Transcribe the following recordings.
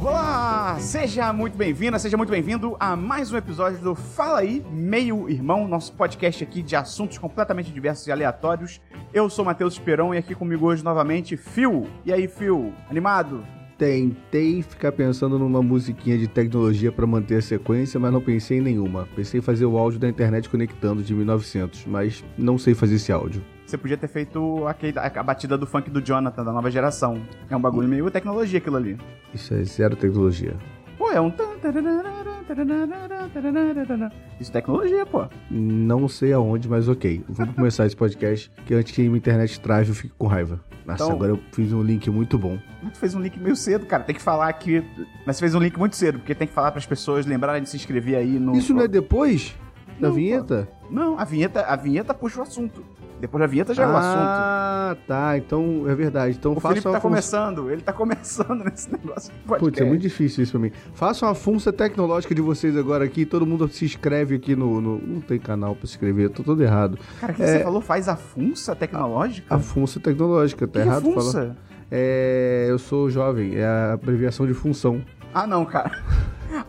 Olá! Seja muito bem-vinda, seja muito bem-vindo a mais um episódio do Fala aí, Meio Irmão, nosso podcast aqui de assuntos completamente diversos e aleatórios. Eu sou Matheus Esperão e aqui comigo hoje novamente, Phil. E aí, Phil? Animado? Tentei ficar pensando numa musiquinha de tecnologia para manter a sequência, mas não pensei em nenhuma. Pensei em fazer o áudio da internet conectando de 1900, mas não sei fazer esse áudio. Você podia ter feito aquele, a batida do funk do Jonathan, da nova geração. É um bagulho meio tecnologia aquilo ali. Isso é zero tecnologia. Pô, é um. Isso é tecnologia, pô. Não sei aonde, mas ok. Vamos começar esse podcast, que antes que a minha internet trave eu fico com raiva. Nossa, Então- agora eu fiz um link muito bom. Tu fez um link meio cedo, cara. Tem que falar que. Mas você fez um link muito cedo, porque tem que falar para as pessoas lembrarem de se inscrever aí no. Isso não é depois da vinheta? Não, a vinheta, a vinheta puxa o assunto. Depois da vinheta já é o assunto. Ah, tá. Então é verdade. Então O faça Felipe tá função- começando, ele tá começando nesse negócio. Putz, é muito difícil isso pra mim. Faça uma função tecnológica de vocês agora aqui. Todo mundo se inscreve aqui no. no- Não tem canal pra se inscrever, eu tô todo errado. Cara, o que É. você falou? Faz a funça tecnológica? A função tecnológica, tá que errado falar. funça? É. Eu sou jovem, é a abreviação de função. Ah, não, cara.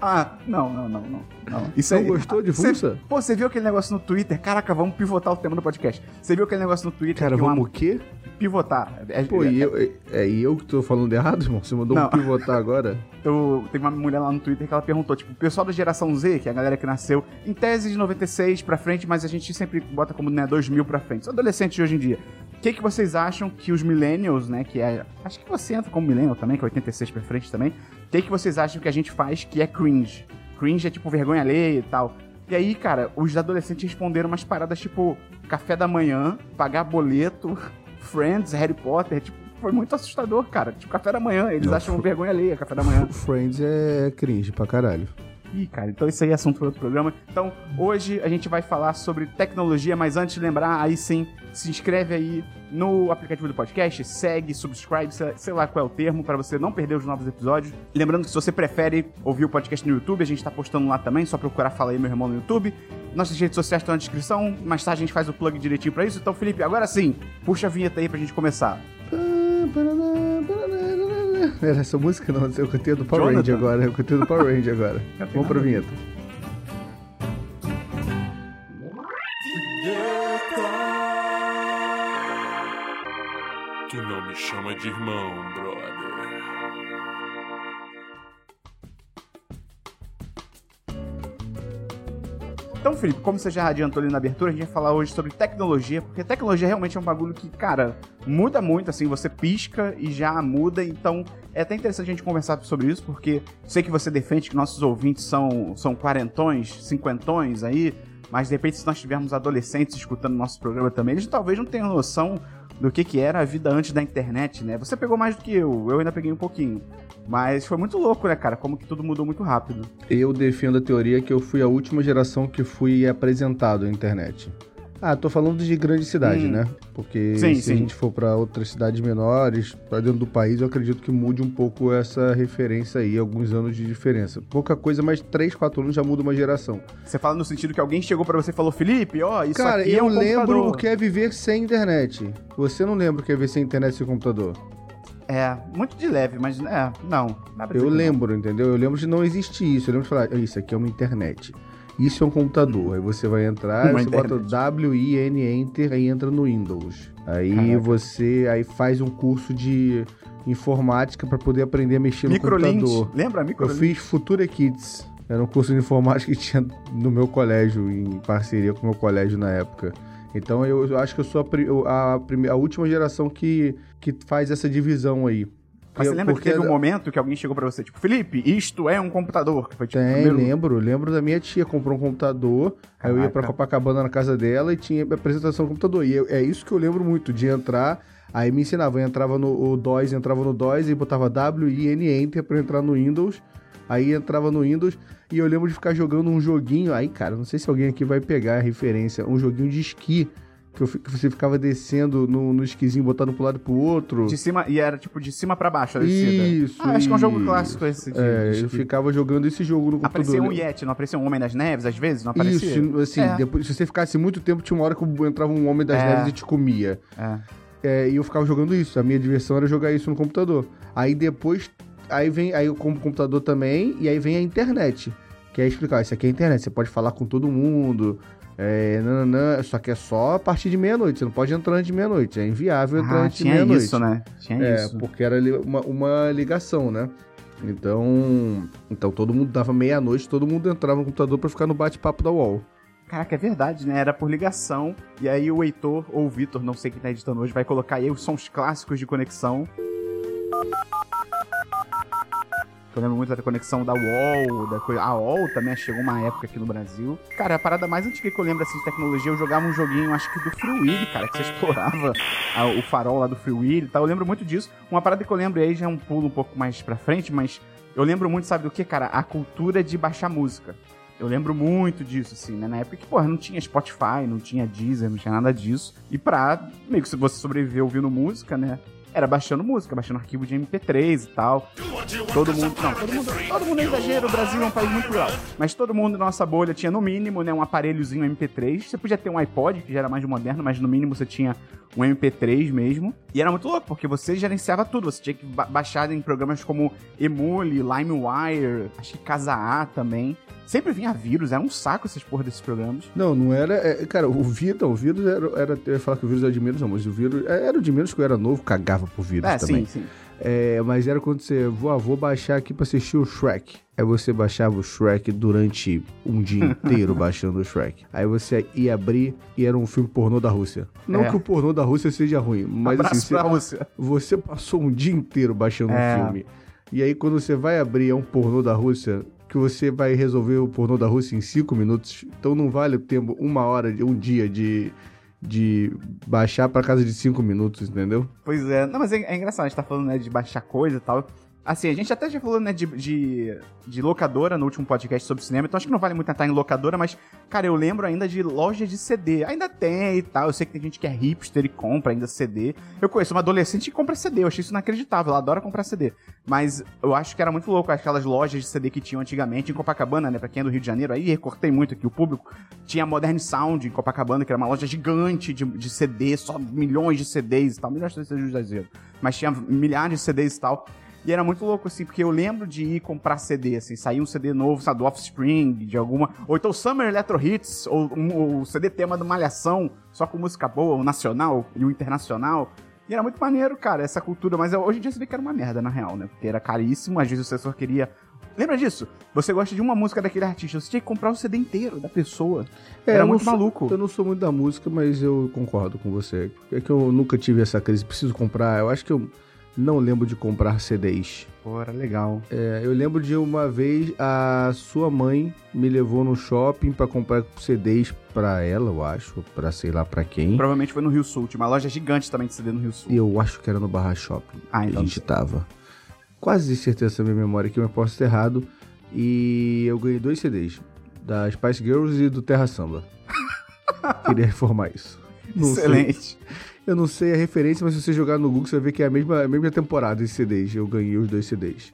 Ah, não, não, não, não. não. Isso Não aí- gostou de Cê- funça? Pô, você viu aquele negócio no Twitter? Caraca, vamos pivotar o tema do podcast. Você viu aquele negócio no Twitter? Cara, que uma- vamos o quê? pivotar. É- Pô, é- e eu, é, é eu que tô falando errado, irmão? Você mandou um pivotar agora? Eu, teve uma mulher lá no Twitter que ela perguntou, tipo, o pessoal da geração Z, que é a galera que nasceu em tese de 96 pra frente, mas a gente sempre bota como, né, 2000 pra frente. São adolescentes de hoje em dia. O que, que vocês acham que os millennials, né, que é... Acho que você entra como millennial também, que é 86 pra frente também. O que, que vocês acham que a gente faz que é cringe? Cringe é tipo vergonha alheia e tal. E aí, cara, os adolescentes responderam umas paradas tipo café da manhã, pagar boleto, Friends, Harry Potter, tipo, foi muito assustador, cara. Tipo, café da manhã, eles Não, acham vergonha alheia, café da manhã. Friends é cringe pra caralho. Ih, cara, então isso aí é assunto para outro programa. Então, hoje a gente vai falar sobre tecnologia, mas antes de lembrar, aí sim, se inscreve aí no aplicativo do podcast, segue, subscribe, sei, lá qual é o termo, para você não perder os novos episódios. Lembrando que se você prefere ouvir o podcast no YouTube, a gente tá postando lá também, só procurar Fala aí, meu irmão, no YouTube. Nossas redes sociais estão na descrição, mais tarde a gente faz o plug direitinho pra isso. Então, Felipe, agora sim, puxa a vinheta aí pra gente começar. Era essa música não, eu cantei do Power? Ranger agora, eu cantei do Power Ranger agora. Vamos pra vinheta. Tu não me chama de irmão, brother. Então, Felipe, como você já adiantou ali na abertura, a gente vai falar hoje sobre tecnologia, porque tecnologia realmente é um bagulho que, cara, muda muito, assim, você pisca e já muda, então é até interessante a gente conversar sobre isso, porque sei que você defende que nossos ouvintes são, são quarentões, cinquentões aí, mas de repente se nós tivermos adolescentes escutando nosso programa também, eles talvez não tenham noção do que, que era a vida antes da internet, né? Você pegou mais do que eu, eu ainda peguei um pouquinho. Mas foi muito louco, né, cara? Como que tudo mudou muito rápido. Eu defendo a teoria que eu fui a última geração que fui apresentado à internet. Ah, tô falando de grande cidade, Hum. né? Porque Sim, se sim. a gente for pra outras cidades menores, pra dentro do país, eu acredito que mude um pouco essa referência aí, alguns anos de diferença. Pouca coisa, mas 3, 4 anos já muda uma geração. Você fala no sentido que alguém chegou pra você e falou, Felipe, ó, isso Cara, aqui é eu um lembro computador. o que é viver sem internet. Você não lembra o que é viver sem internet e sem computador? É, muito de leve, mas é, não. Eu que não. lembro, entendeu? Eu lembro de não existir isso. Eu lembro de falar, "Ah, isso aqui é uma internet. Isso é um computador. Aí você vai entrar, Uma você bota internet. W-I-N Enter e entra no Windows. Aí Caraca. você aí faz um curso de informática para poder aprender a mexer no computador. lembra Eu Microlint? fiz Futura Kids. Era um curso de informática que tinha no meu colégio, em parceria com o meu colégio na época. Então eu, eu acho que eu sou a, a, prime- a última geração que, que faz essa divisão aí. Mas você lembra Porque que teve um momento que alguém chegou pra você, tipo, Felipe, isto é um computador? Que foi, tipo, Tem, primeiro... lembro. Lembro da minha tia, comprou um computador. Aí eu ia pra Caraca. Copacabana na casa dela e tinha apresentação do computador. E eu- é isso que eu lembro muito, de entrar. Aí me ensinava, eu entrava no o DOS, entrava no DOS e botava W, I, N, Enter pra entrar no Windows. Aí entrava no Windows e eu lembro de ficar jogando um joguinho. Aí, cara, não sei se alguém aqui vai pegar a referência. Um joguinho de esqui Que, eu que você ficava descendo no, no esquisinho, botando pro lado e pro outro. De cima, e era tipo de cima pra baixo a descida. Isso, Ah, acho que é um jogo clássico esse de, É, de eu ficava jogando esse jogo no computador. Aparecia um Yeti, não aparecia um Homem das Neves às vezes? Não aparecia? Isso, assim, É. depois, se você ficasse muito tempo, tinha uma hora que entrava um Homem das É. Neves e te comia. É. É, e eu ficava jogando isso. A minha diversão era jogar isso no computador. Aí depois, aí vem, aí eu compro o computador também, e aí vem a internet. Que é explicar, isso aqui é a internet, você pode falar com todo mundo. É, nananã, só que é só a partir de meia-noite, você não pode entrar antes de meia-noite. É inviável entrar Ah, antes de tinha meia-noite. isso, né? Tinha É, isso. porque era uma, uma ligação, né? Então, então todo mundo dava meia-noite, todo mundo entrava no computador pra ficar no bate-papo da UOL. Caraca, é verdade, né? Era por ligação. E aí o Heitor, ou o Vitor, não sei quem tá editando hoje, vai colocar aí os sons clássicos de conexão. Eu lembro muito da conexão da UOL, da coisa. A UOL também chegou uma época aqui no Brasil. Cara, a parada mais antiga que eu lembro assim de tecnologia, eu jogava um joguinho, acho que do Free cara, que você explorava a- o farol lá do Free Willy e tal. Eu lembro muito disso. Uma parada que eu lembro aí já é um pulo um pouco mais pra frente, mas eu lembro muito, sabe do que, cara? A cultura de baixar música. Eu lembro muito disso, assim, né? Na época que, porra, não tinha Spotify, não tinha Deezer, não tinha nada disso. E pra, meio que se você sobreviver ouvindo música, né? Era baixando música, baixando arquivo de MP3 e tal. Todo mundo, não, todo mundo, todo mundo é exagero, o Brasil é um país muito plural. Mas todo mundo na nossa bolha tinha no mínimo, né, um aparelhozinho MP3. Você podia ter um iPod, que já era mais moderno, mas no mínimo você tinha um MP3 mesmo. E era muito louco, porque você gerenciava tudo. Você tinha que ba baixar em programas como Emule, LimeWire, acho que Casa A também. Sempre vinha vírus, era um saco essas porra desses programas. Não, não era. é, cara, o vírus, não, o vírus era, era. Eu ia falar que o vírus era de menos, não, mas o vírus. é, Era de menos que eu era novo, cagava por vírus É, também. sim, sim. É, mas era quando você. Vou, ah, vou baixar aqui pra assistir o Shrek. Aí você baixava o Shrek durante um dia inteiro baixando o Shrek. Aí você ia abrir e era um filme pornô da Rússia. Não É. que o pornô da Rússia seja ruim, mas Abraço assim, você, Rússia. você passou um dia inteiro baixando É. um filme. E aí quando você vai abrir é um pornô da Rússia, que você vai resolver o pornô da Rússia em cinco minutos. Então não vale o tempo, uma hora, um dia de, de baixar pra casa de cinco minutos, entendeu? Pois é. Não, mas é, é engraçado, a gente tá falando, né, de baixar coisa e tal. Assim, a gente até já falou, né, de, de, de locadora no último podcast sobre cinema, então acho que não vale muito entrar em locadora, mas, cara, eu lembro ainda de loja de CD. Ainda tem e tal, eu sei que tem gente que é hipster e compra ainda CD. Eu conheço uma adolescente que compra CD, eu achei isso inacreditável, ela adora comprar CD. Mas eu acho que era muito louco, aquelas lojas de CD que tinham antigamente em Copacabana, né, pra quem é do Rio de Janeiro, aí recortei muito aqui o público. Tinha a Modern Sound em Copacabana, que era uma loja gigante de, de CD, só milhões de CDs e tal, milhões de CDs exagero. Mas tinha milhares de CDs e tal. E era muito louco, assim, porque eu lembro de ir comprar CD, assim, sair um CD novo, sabe, do Offspring, de alguma. Ou então Summer Electro Hits, ou um, o CD tema do Malhação, só com música boa, o nacional e o internacional. E era muito maneiro, cara, essa cultura. Mas eu- hoje em dia você vê que era uma merda, na real, né? Porque era caríssimo, às vezes o assessor queria. Lembra disso? Você gosta de uma música daquele artista, você tinha que comprar o CD inteiro da pessoa. era eu não muito sou- maluco. Eu não sou muito da música, mas eu concordo com você. É que eu nunca tive essa crise, preciso comprar. Eu acho que eu não lembro de comprar CDs. Era legal. É, eu lembro de uma vez a sua mãe me levou no shopping pra comprar CDs pra ela, eu acho, pra sei lá pra quem. Provavelmente foi no Rio Sul, tinha uma loja gigante também de CD no Rio Sul. E eu acho que era no Barra Shopping. Ah, que então a gente tava. Quase certeza da minha memória aqui, mas posso estar errado. E eu ganhei dois CDs. Da Spice Girls e do Terra Samba. Queria informar isso. Não sei- Excelente. Eu não sei a referência, mas se você jogar no Google, você vai ver que é a mesma, a mesma temporada de CDs. Eu ganhei os dois CDs.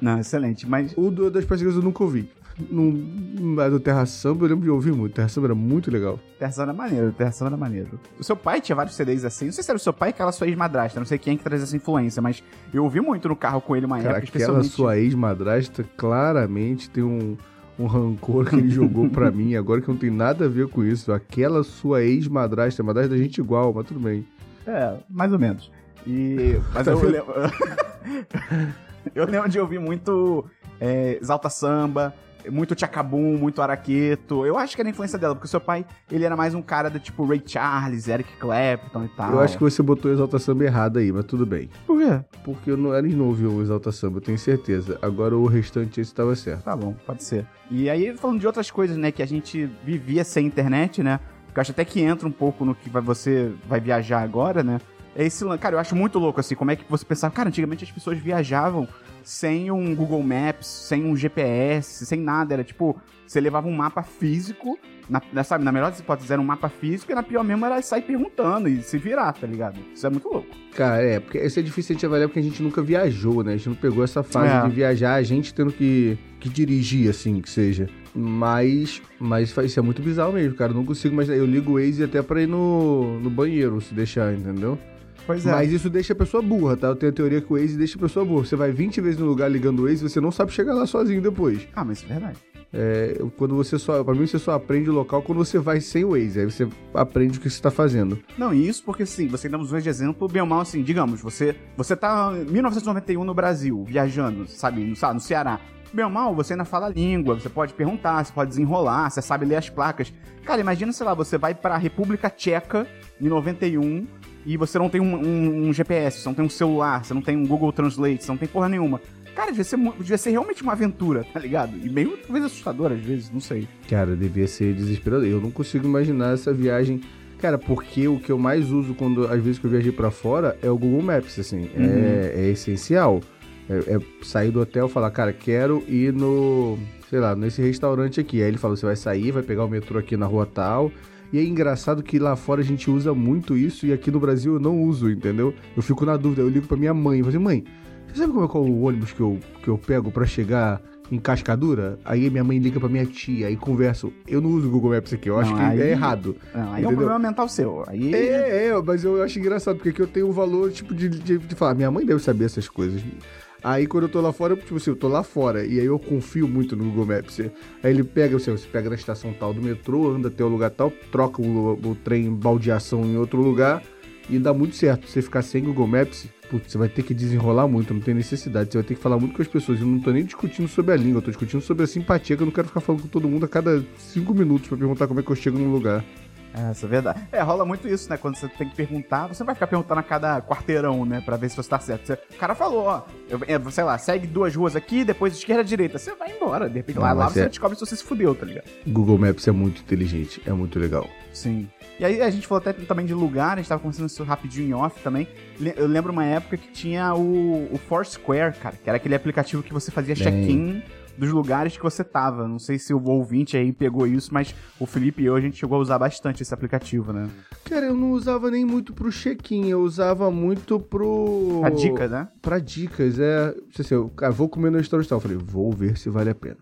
Não, excelente. Mas O do, das Spice Girls eu nunca ouvi. No, a do Terra Samba eu lembro de ouvir muito. Terra Samba era muito legal. Terção era maneiro, Terção era maneiro. O seu pai tinha vários CDs assim. Não sei se era o seu pai ou aquela sua ex-madrasta. Não sei quem que traz essa influência, mas eu ouvi muito no carro com ele uma Cara, época, aquela especialmente. sua ex-madrasta claramente tem um, um rancor que ele jogou pra mim, agora que não tem nada a ver com isso. Aquela sua ex-madrasta, madrasta da gente igual, mas tudo bem. É, mais ou menos. E. Mas Tá eu lembro. eu lembro de ouvir muito é, Exalta Samba, muito Tchacabum, muito Araqueto. Eu acho que era a influência dela, porque o seu pai, ele era mais um cara do tipo Ray Charles, Eric Clapton e tal. Eu acho que você botou Exalta Samba errado aí, mas tudo bem. Por quê? Porque eu não era não ouvi o Exalta Samba, eu tenho certeza. Agora o restante esse estava certo. Tá bom, pode ser. E aí, falando de outras coisas, né, que a gente vivia sem internet, né? Que eu acho até que entra um pouco no que vai- você vai viajar agora, né? É esse Cara, eu acho muito louco, assim, como é que você pensava. Cara, antigamente as pessoas viajavam sem um Google Maps, sem um GPS, sem nada. Era tipo, você levava um mapa físico, na, na- sabe, na melhor das hipóteses era um mapa físico, e na pior mesmo era sair perguntando e se virar, tá ligado? Isso é muito louco. Cara, é, porque isso é difícil a gente avaliar porque a gente nunca viajou, né? A gente não pegou essa fase É. de viajar, a gente tendo que, que dirigir, assim, que seja. Mas, mas isso é muito bizarro mesmo, cara. Eu não consigo imaginar. Eu ligo o Waze até pra ir no, no banheiro, se deixar, entendeu? Pois Mas isso deixa a pessoa burra, tá? Eu tenho a teoria que o Waze deixa a pessoa burra. Você vai 20 vezes no lugar ligando o Waze, você não sabe chegar lá sozinho depois. Ah, mas isso é verdade. É, quando você só. Pra mim, você só aprende o local quando você vai sem o Waze. Aí você aprende o que você tá fazendo. Não, e isso porque, assim, você dois de exemplo, bem ou mal, assim, digamos, você, você tá em 1991 no Brasil, viajando, sabe, no, sabe, no Ceará. Bem ou mal, você ainda fala a língua, você pode perguntar, você pode desenrolar, você sabe ler as placas. Cara, imagina, sei lá, você vai pra República Tcheca em 91 e você não tem um, um- um GPS, você não tem um celular, você não tem um Google Translate, você não tem porra nenhuma. Cara, devia ser, devia ser realmente uma aventura, tá ligado? E meio, talvez, assustadora às vezes, não sei. Cara, devia ser desesperador. Eu não consigo imaginar essa viagem. Cara, porque o que eu mais uso quando, às vezes que eu viajei pra fora é o Google Maps, assim. É, é essencial. É, é sair do hotel e falar, cara, quero ir no, sei lá, nesse restaurante aqui. Aí ele fala, você vai sair, vai pegar o metrô aqui na rua tal. E é engraçado que lá fora a gente usa muito isso e aqui no Brasil eu não uso, entendeu? Eu fico na dúvida, eu ligo pra minha mãe e falo assim, mãe, você sabe como é qual o ônibus que eu, que eu pego pra chegar em Cascadura? Aí minha mãe liga pra minha tia, aí converso. Eu não uso o Google Maps aqui, eu acho Não, que aí- é errado. Não, aí é um Entendeu? problema mental seu. Aí. É, é, mas eu acho engraçado, porque aqui eu tenho o valor, tipo, de, de, de falar, minha mãe deve saber essas coisas. Aí quando eu tô lá fora, tipo assim, eu tô lá fora, e aí eu confio muito no Google Maps. Aí ele pega, você, você pega na estação tal do metrô, anda até o lugar tal, troca o, o trem baldeação em outro lugar, e dá muito certo. Você ficar sem Google Maps, putz, você vai ter que desenrolar muito, não tem necessidade. Você vai ter que falar muito com as pessoas. Eu não tô nem discutindo sobre a língua, eu tô discutindo sobre a simpatia, que eu não quero ficar falando com todo mundo a cada cinco minutos pra perguntar como é que eu chego no lugar. É, isso é verdade. É, rola muito isso, né? Quando você tem que perguntar, você não vai ficar perguntando a cada quarteirão, né? Pra ver se você tá certo. Você- o cara falou, ó, eu, é, sei lá, segue duas ruas aqui, depois esquerda, direita. Você vai embora. De repente, lá, Não, lá mas você é- descobre se você se fudeu, tá ligado? Google Maps é muito inteligente, é muito legal. Sim. E aí a gente falou até também de lugar, a gente tava conversando isso rapidinho em off também. Eu lembro uma época que tinha o, o Foursquare, cara, que era aquele aplicativo que você fazia check-in dos lugares que você tava. Não sei se o ouvinte aí pegou isso, mas o Felipe e eu, a gente chegou a usar bastante esse aplicativo, né? Cara, eu não usava nem muito pro check-in, eu usava muito pro. A dica, né? Pra dicas, é. Não sei se eu cara, vou comer no restaurante. Eu falei, vou ver se vale a pena.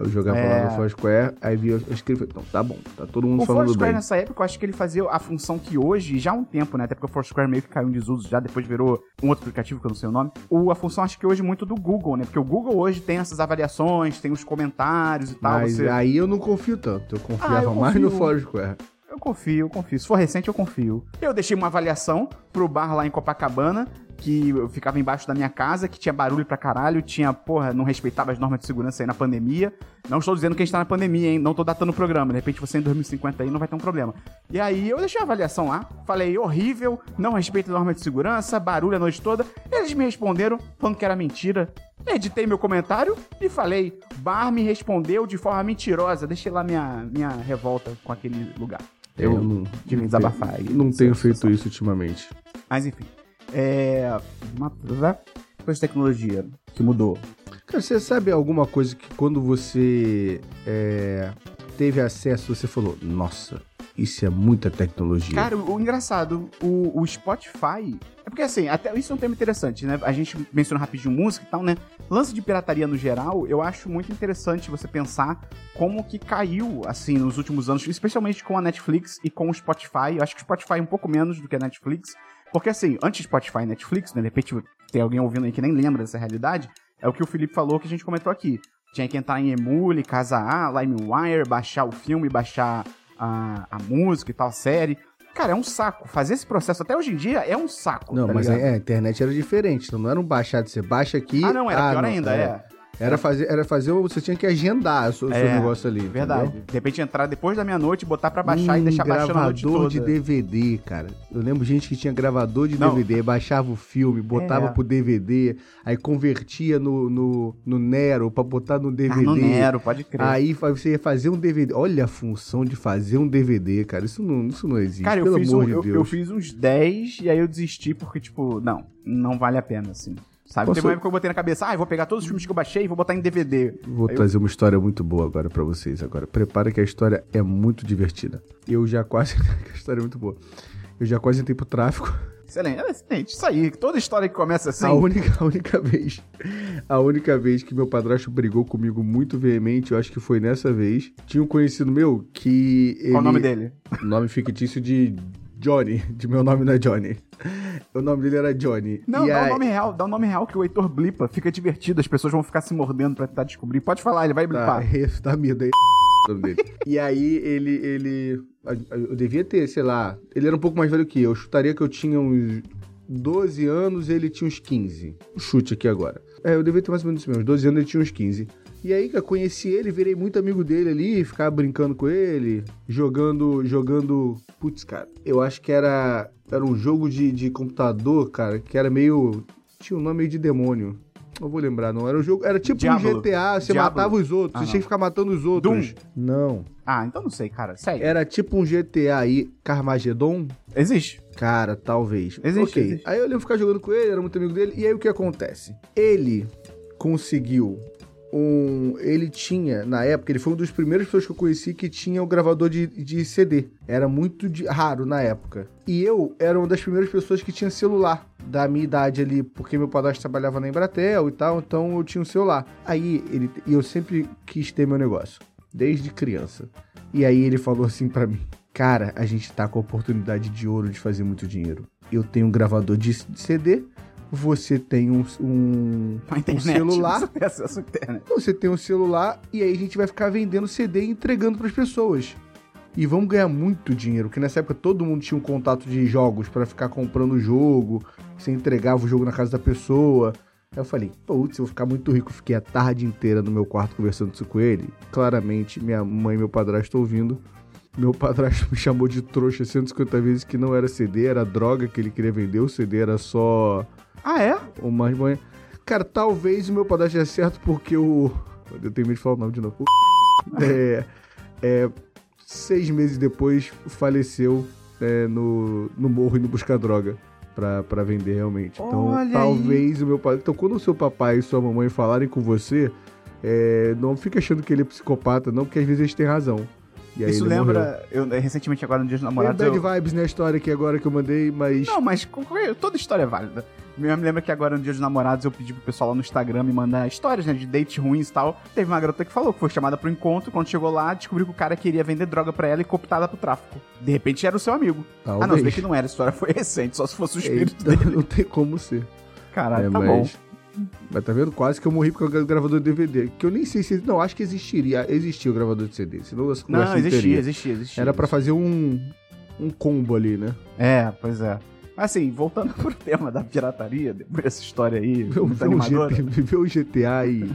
Eu jogava É. lá no Foursquare, aí vi, eu escrevi, então tá bom, tá todo mundo O falando Foursquare bem. nessa época, eu acho que ele fazia a função que hoje, já há um tempo, né? Até porque o Foursquare meio que caiu em desuso, já depois virou um outro aplicativo que eu não sei o nome. O, a função acho que hoje muito do Google, né? Porque o Google hoje tem essas avaliações, tem os comentários e tal. Mas você... aí eu não confio tanto, eu confiava Ah, eu mais no confio. Foursquare. Eu confio, eu confio. Se for recente, eu confio. Eu deixei uma avaliação pro bar lá em Copacabana, que eu ficava embaixo da minha casa, que tinha barulho pra caralho, tinha, porra, não respeitava as normas de segurança aí na pandemia. Não estou dizendo que a gente tá na pandemia, hein? Não tô datando o programa. De repente você em 2050 aí não vai ter um problema. E aí eu deixei a avaliação lá, falei, horrível, não respeita a norma de segurança, barulho a noite toda. Eles me responderam falando que era mentira. Editei meu comentário e falei, bar me respondeu de forma mentirosa. Deixei lá minha, minha revolta com aquele lugar. Eu não, de me desabafar não Essa tenho feito isso ultimamente. Mas enfim. É. Uma né? coisa de tecnologia que mudou. Cara, você sabe alguma coisa que quando você é, teve acesso, você falou, nossa, isso é muita tecnologia. Cara, o, o engraçado, o, o Spotify. É porque assim, até isso é um tema interessante, né? A gente mencionou rapidinho música e tal, né? Lance de pirataria no geral, eu acho muito interessante você pensar como que caiu, assim, nos últimos anos, especialmente com a Netflix e com o Spotify. Eu acho que o Spotify é um pouco menos do que a Netflix. Porque assim, antes Spotify e Netflix, né? De repente tem alguém ouvindo aí que nem lembra dessa realidade. É o que o Felipe falou que a gente comentou aqui. Tinha que entrar em Emule, Casa A, LimeWire, baixar o filme, baixar a, a música e tal, a série. Cara, é um saco. Fazer esse processo até hoje em dia é um saco. Não, tá mas ligado? é, a internet era diferente, então não era um baixado, você baixa aqui... Ah, não, era pior não, ainda, é. Era fazer, era fazer, você tinha que agendar o seu, É, seu negócio ali. Verdade. entendeu? De repente entrar depois da meia-noite, botar pra baixar e Hum, deixar baixando a noite toda. de DVD, cara. Eu lembro gente que tinha gravador de Não. DVD, baixava o filme, botava É. pro DVD, aí convertia no, no, no Nero pra botar no DVD. Ah, no Nero, pode crer. Aí você ia fazer um DVD. Olha a função de fazer um DVD, cara. Isso não, isso não existe. Cara, eu fiz, amor um- de eu, Deus. eu fiz uns 10 e aí eu desisti porque, tipo, não, não vale a pena, assim. Sabe? Posso- Teve uma época que eu botei na cabeça, ah, eu vou pegar todos os filmes que eu baixei e vou botar em DVD. Vou Aí eu- trazer uma história muito boa agora pra vocês. Agora, prepara que a história é muito divertida. Eu já quase. a história é muito boa. Eu já quase entrei pro tráfico. Excelente, é excelente. Isso aí, toda história que começa assim. A única, a única vez. A única vez que meu padrasto brigou comigo muito veemente, eu acho que foi nessa vez. Tinha um conhecido meu que. Ele, Qual o nome dele? Nome fictício de Johnny. De meu nome não é Johnny. O nome dele era Johnny. Não, E dá o aí- nome real, dá o nome real que o Heitor blipa, fica divertido, as pessoas vão ficar se mordendo pra tentar descobrir. Pode falar, ele vai Tá, blipar. esse dá medo aí. E aí ele, ele. Eu devia ter, sei lá. Ele era um pouco mais velho que eu. Eu chutaria que eu tinha uns 12 anos e ele tinha uns 15. Chute aqui agora. É, eu devia ter mais ou menos isso mesmo. 12 anos ele tinha uns 15. E aí, cara, conheci ele, virei muito amigo dele ali, ficava brincando com ele, jogando. jogando. Putz, cara, eu acho que era. Era um jogo de, de computador, cara, que era meio. Tinha um nome meio de demônio. Não vou lembrar, não. Era um jogo. Era tipo Diablo. um GTA, você Diablo. matava os outros, Ah, você tinha que ficar matando os outros. Doom. Não. Ah, então não sei, cara. Segue. Era tipo um GTA aí, Carmageddon? Existe. Cara, talvez. Existe, Ok. existe. Aí eu lembro ficar jogando com ele, era muito amigo dele. E aí o que acontece? Ele conseguiu um. Ele tinha, na época, ele foi uma das primeiras pessoas que eu conheci que tinha o gravador de, de CD. Era muito de- raro na época. E eu era uma das primeiras pessoas que tinha celular da minha idade ali, porque meu padrasto trabalhava na Embratel e tal, então eu tinha um celular. Aí ele. E eu sempre quis ter meu negócio, desde criança. E aí ele falou assim pra mim: Cara, a gente tá com a oportunidade de ouro de fazer muito dinheiro. Eu tenho um gravador de CD, você tem um, um, Na um internet. celular. Você tem acesso à internet. Você tem um celular e aí a gente vai ficar vendendo CD e entregando pras pessoas. E vamos ganhar muito dinheiro, porque nessa época todo mundo tinha um contato de jogos pra ficar comprando o jogo, você entregava o jogo na casa da pessoa. Aí eu falei, putz, eu vou ficar muito rico. Fiquei a tarde inteira no meu quarto conversando isso com ele. Claramente, minha mãe e meu padrasto ouvindo. Meu padrasto me chamou de trouxa 150 vezes que não era CD, era droga que ele queria vender. O CD era só Ah, é? uma manhã. Cara, talvez o meu padrasto é certo porque o. Eu tenho medo de falar o nome de novo. É, é, seis meses depois faleceu é, no, no morro indo buscar droga pra, pra vender realmente. Então, Olha talvez o meu pai. Então, quando o seu papai e sua mamãe falarem com você, é, não fica achando que ele é psicopata, não, porque às vezes eles têm razão. E aí Isso lembra. Eu, recentemente, agora no Dia dos Tem Namorados. bad eu- vibes na história aqui agora que eu mandei, mas. Não, mas toda história é válida. Eu me lembro que agora no Dia dos Namorados eu pedi pro pessoal lá no Instagram me mandar histórias, né, de dates ruins e tal. Teve uma garota que falou que foi chamada pro encontro, quando chegou lá, descobriu que o cara queria vender droga pra ela e cooptada pro tráfico. De repente era o seu amigo. Ah, não, vê Talvez. que não era, a história foi recente, só se fosse o espírito Eita, dele. não tem como ser. Caralho, É, tá bom. Mas... Tá vendo? Quase que eu morri por causa do gravador de DVD. Que eu nem sei se. Não, acho que existiria. Existia o gravador de CD. Senão essa conversa Não, existia, teria. existia, existia. Era pra fazer um. Um combo ali, né? É, pois é. Mas assim, voltando pro tema da pirataria, depois dessa história aí, Viver muito animadora. GT, viver um GTA e.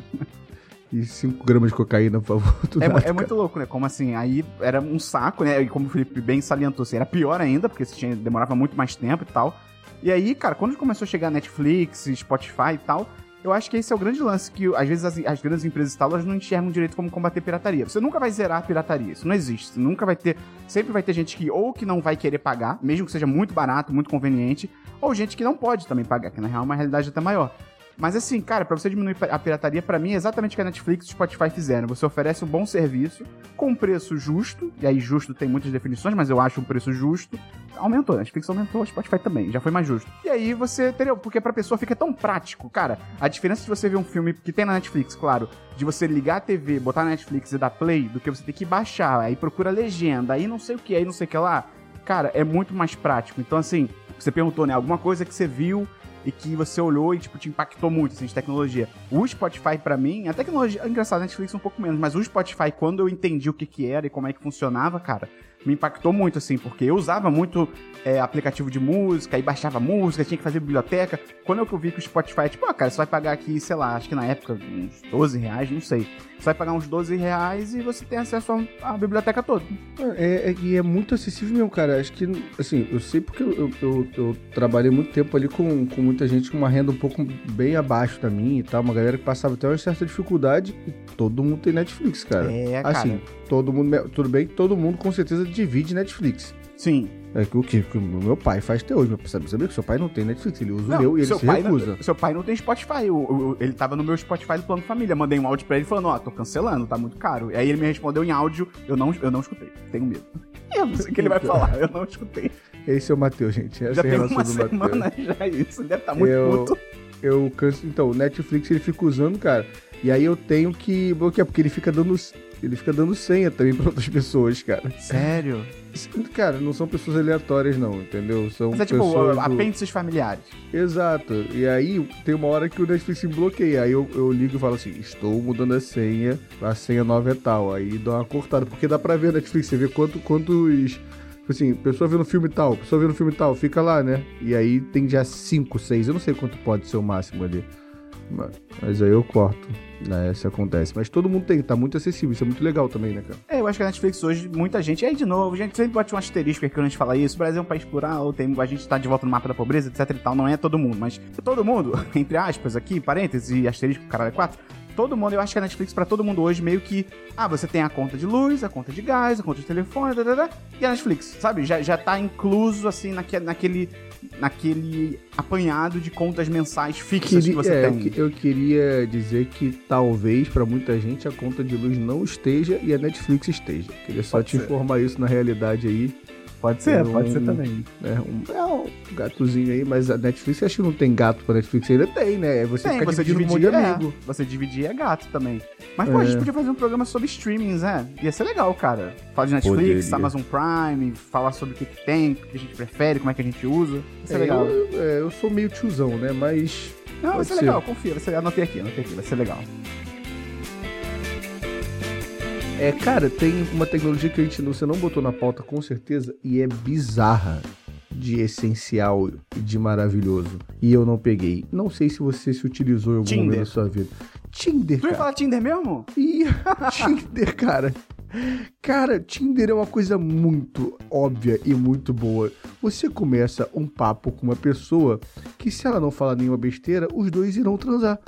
e 5 gramas de cocaína, por favor. É, é muito louco, né? Como assim, aí era um saco, né? E como o Felipe bem salientou, assim, era pior ainda, porque tinha, demorava muito mais tempo e tal. E aí, cara, quando começou a chegar Netflix, Spotify e tal, eu acho que esse é o grande lance, que às vezes as, as grandes empresas e tal, elas não enxergam direito como combater pirataria. Você nunca vai zerar a pirataria, isso não existe. Você nunca vai ter, sempre vai ter gente que ou que não vai querer pagar, mesmo que seja muito barato, muito conveniente, ou gente que não pode também pagar, que na real é uma realidade até maior. Mas assim, cara, pra você diminuir a pirataria, pra mim é exatamente o que a Netflix e o Spotify fizeram. Você oferece um bom serviço, com um preço justo, e aí justo tem muitas definições, mas eu acho um preço justo. Aumentou, a Netflix aumentou, o Spotify também, já foi mais justo. E aí você, entendeu? Porque pra pessoa fica tão prático, cara. A diferença de você ver um filme que tem na Netflix, claro, de você ligar a TV, botar na Netflix e dar play, do que você ter que baixar, aí procura legenda, aí não sei o que, aí não sei o que lá. Cara, é muito mais prático. Então, assim, você perguntou, né? Alguma coisa que você viu e que você olhou e, tipo, te impactou muito, assim, de tecnologia. O Spotify, pra mim, a tecnologia, é engraçado, a Netflix um pouco menos, mas o Spotify, quando eu entendi o que que era e como é que funcionava, cara, me impactou muito, assim, porque eu usava muito é, aplicativo de música, e baixava música, tinha que fazer biblioteca. Quando eu vi que o Spotify, tipo, ah, cara, você vai pagar aqui, sei lá, acho que na época, uns 12 reais, não sei. Você vai pagar uns 12 reais e você tem acesso à biblioteca toda. É, é, e é muito acessível mesmo, cara. Acho que, assim, eu sei porque eu, eu, eu, trabalhei muito tempo ali com, com muita gente com uma renda um pouco bem abaixo da minha e tal, uma galera que passava até uma certa dificuldade e todo mundo tem Netflix, cara. É, cara. Assim, todo mundo, tudo bem que todo mundo com certeza divide Netflix. Sim. É o que, o meu pai faz até hoje. Sabe, sabia que seu pai não tem Netflix, ele usa Não, o meu e ele se recusa. Não, seu pai não tem Spotify. o- o- ele tava no meu Spotify do plano família. Mandei um áudio pra ele falando, ó, tô cancelando, tá muito caro. E aí ele me respondeu em áudio, eu não, eu não escutei. Tenho medo. Eu não sei o que ele vai falar, eu não escutei. Esse é o Matheus, gente. Essa Já é tem uma semana já isso. Ele deve estar muito Eu- puto. Eu canso. Então, o Netflix ele fica usando, cara. E aí eu tenho que bloquear, porque ele fica dando. Ele fica dando senha também pra outras pessoas, cara. Sério? Cara, não são pessoas aleatórias, não, entendeu? São Mas é tipo pessoas. do- apêndices familiares. Exato. E aí tem uma hora que o Netflix me bloqueia. Aí eu, eu ligo e falo assim: estou mudando a senha, a senha nova é tal. Aí dá uma cortada, porque dá pra ver Netflix, você vê quanto, quantos. tipo Assim, pessoa vendo filme tal, pessoa vendo filme tal, fica lá, né? E aí tem já 5, 6, eu não sei quanto pode ser o máximo ali. Mas aí eu corto, né? Isso acontece. Mas todo mundo tem, tá muito acessível, isso é muito legal também, né, cara? É, eu acho que a Netflix hoje, muita gente. Aí, de novo, a gente sempre bate um asterisco aqui quando a gente fala isso. O Brasil é um país plural, tem, a gente tá de volta no mapa da pobreza, etc e tal. Não é todo mundo, mas todo mundo, entre aspas aqui, parênteses asterisco, caralho, é quatro. Todo mundo, eu acho que a Netflix pra todo mundo hoje meio que. Ah, você tem a conta de luz, a conta de gás, a conta de telefone, dadada, e a Netflix, sabe? Já, já tá incluso, assim, naque, naquele. Naquele apanhado de contas mensais fixas que Queria- você é, eu, tem. que- eu queria dizer que talvez pra muita gente a conta de luz não esteja e a Netflix esteja. Queria só Pode te ser. informar isso na realidade aí. Pode ser, pode ser também. né? Um, é um gatozinho aí, mas a Netflix acho que não tem gato pra Netflix ainda tem, né? É você Tem, você um dividir, de é, amigo. você dividir é gato também. Mas, pô, a gente É. podia fazer um programa sobre streamings, né? Ia ser legal, cara. Falar de Netflix, Poderia. Amazon Prime, falar sobre o que, que tem, o que a gente prefere, como é que a gente usa. Ia ser É, legal. Eu, é, eu sou meio tiozão, né? Mas Não, vai ser ser. legal, confia. Vai ser, anotei aqui, anotei aqui, vai ser legal. É, cara, tem uma tecnologia que a gente, você não botou na pauta com certeza e é bizarra de essencial e de maravilhoso. E eu não peguei. Não sei se você se utilizou em algum Tinder. momento da sua vida. Tinder, Tu ia falar Tinder mesmo? Ih, Tinder, cara. Cara, Tinder é uma coisa muito óbvia e muito boa. Você começa um papo com uma pessoa que, se ela não falar nenhuma besteira, os dois irão transar.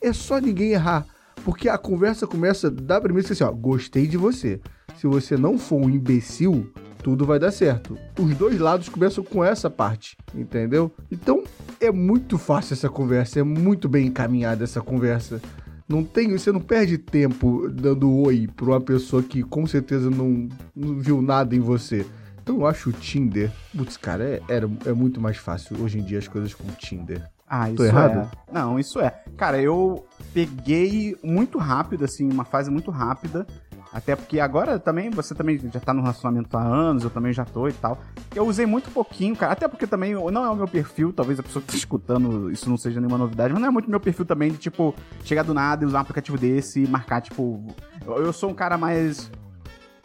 É só ninguém errar. Porque a conversa começa da premissa assim, ó, gostei de você. Se você não for um imbecil, tudo vai dar certo. Os dois lados começam com essa parte, entendeu? Então, é muito fácil essa conversa, é muito bem encaminhada essa conversa. Não tem, você não perde tempo dando oi pra uma pessoa que com certeza não, não viu nada em você. Então eu acho o Tinder, putz, cara, é, é muito mais fácil hoje em dia as coisas com o Tinder. Ah, isso Tô errado? é. Não, isso é. Cara, eu peguei muito rápido, assim, uma fase muito rápida. Até porque agora também, você também já tá no relacionamento há anos, eu também já tô e tal. Eu usei muito pouquinho, cara. Até porque também não é o meu perfil, talvez a pessoa que tá escutando isso não seja nenhuma novidade, mas não é muito meu perfil também de, tipo, chegar do nada e usar um aplicativo desse e marcar, tipo. Eu, eu sou um cara mais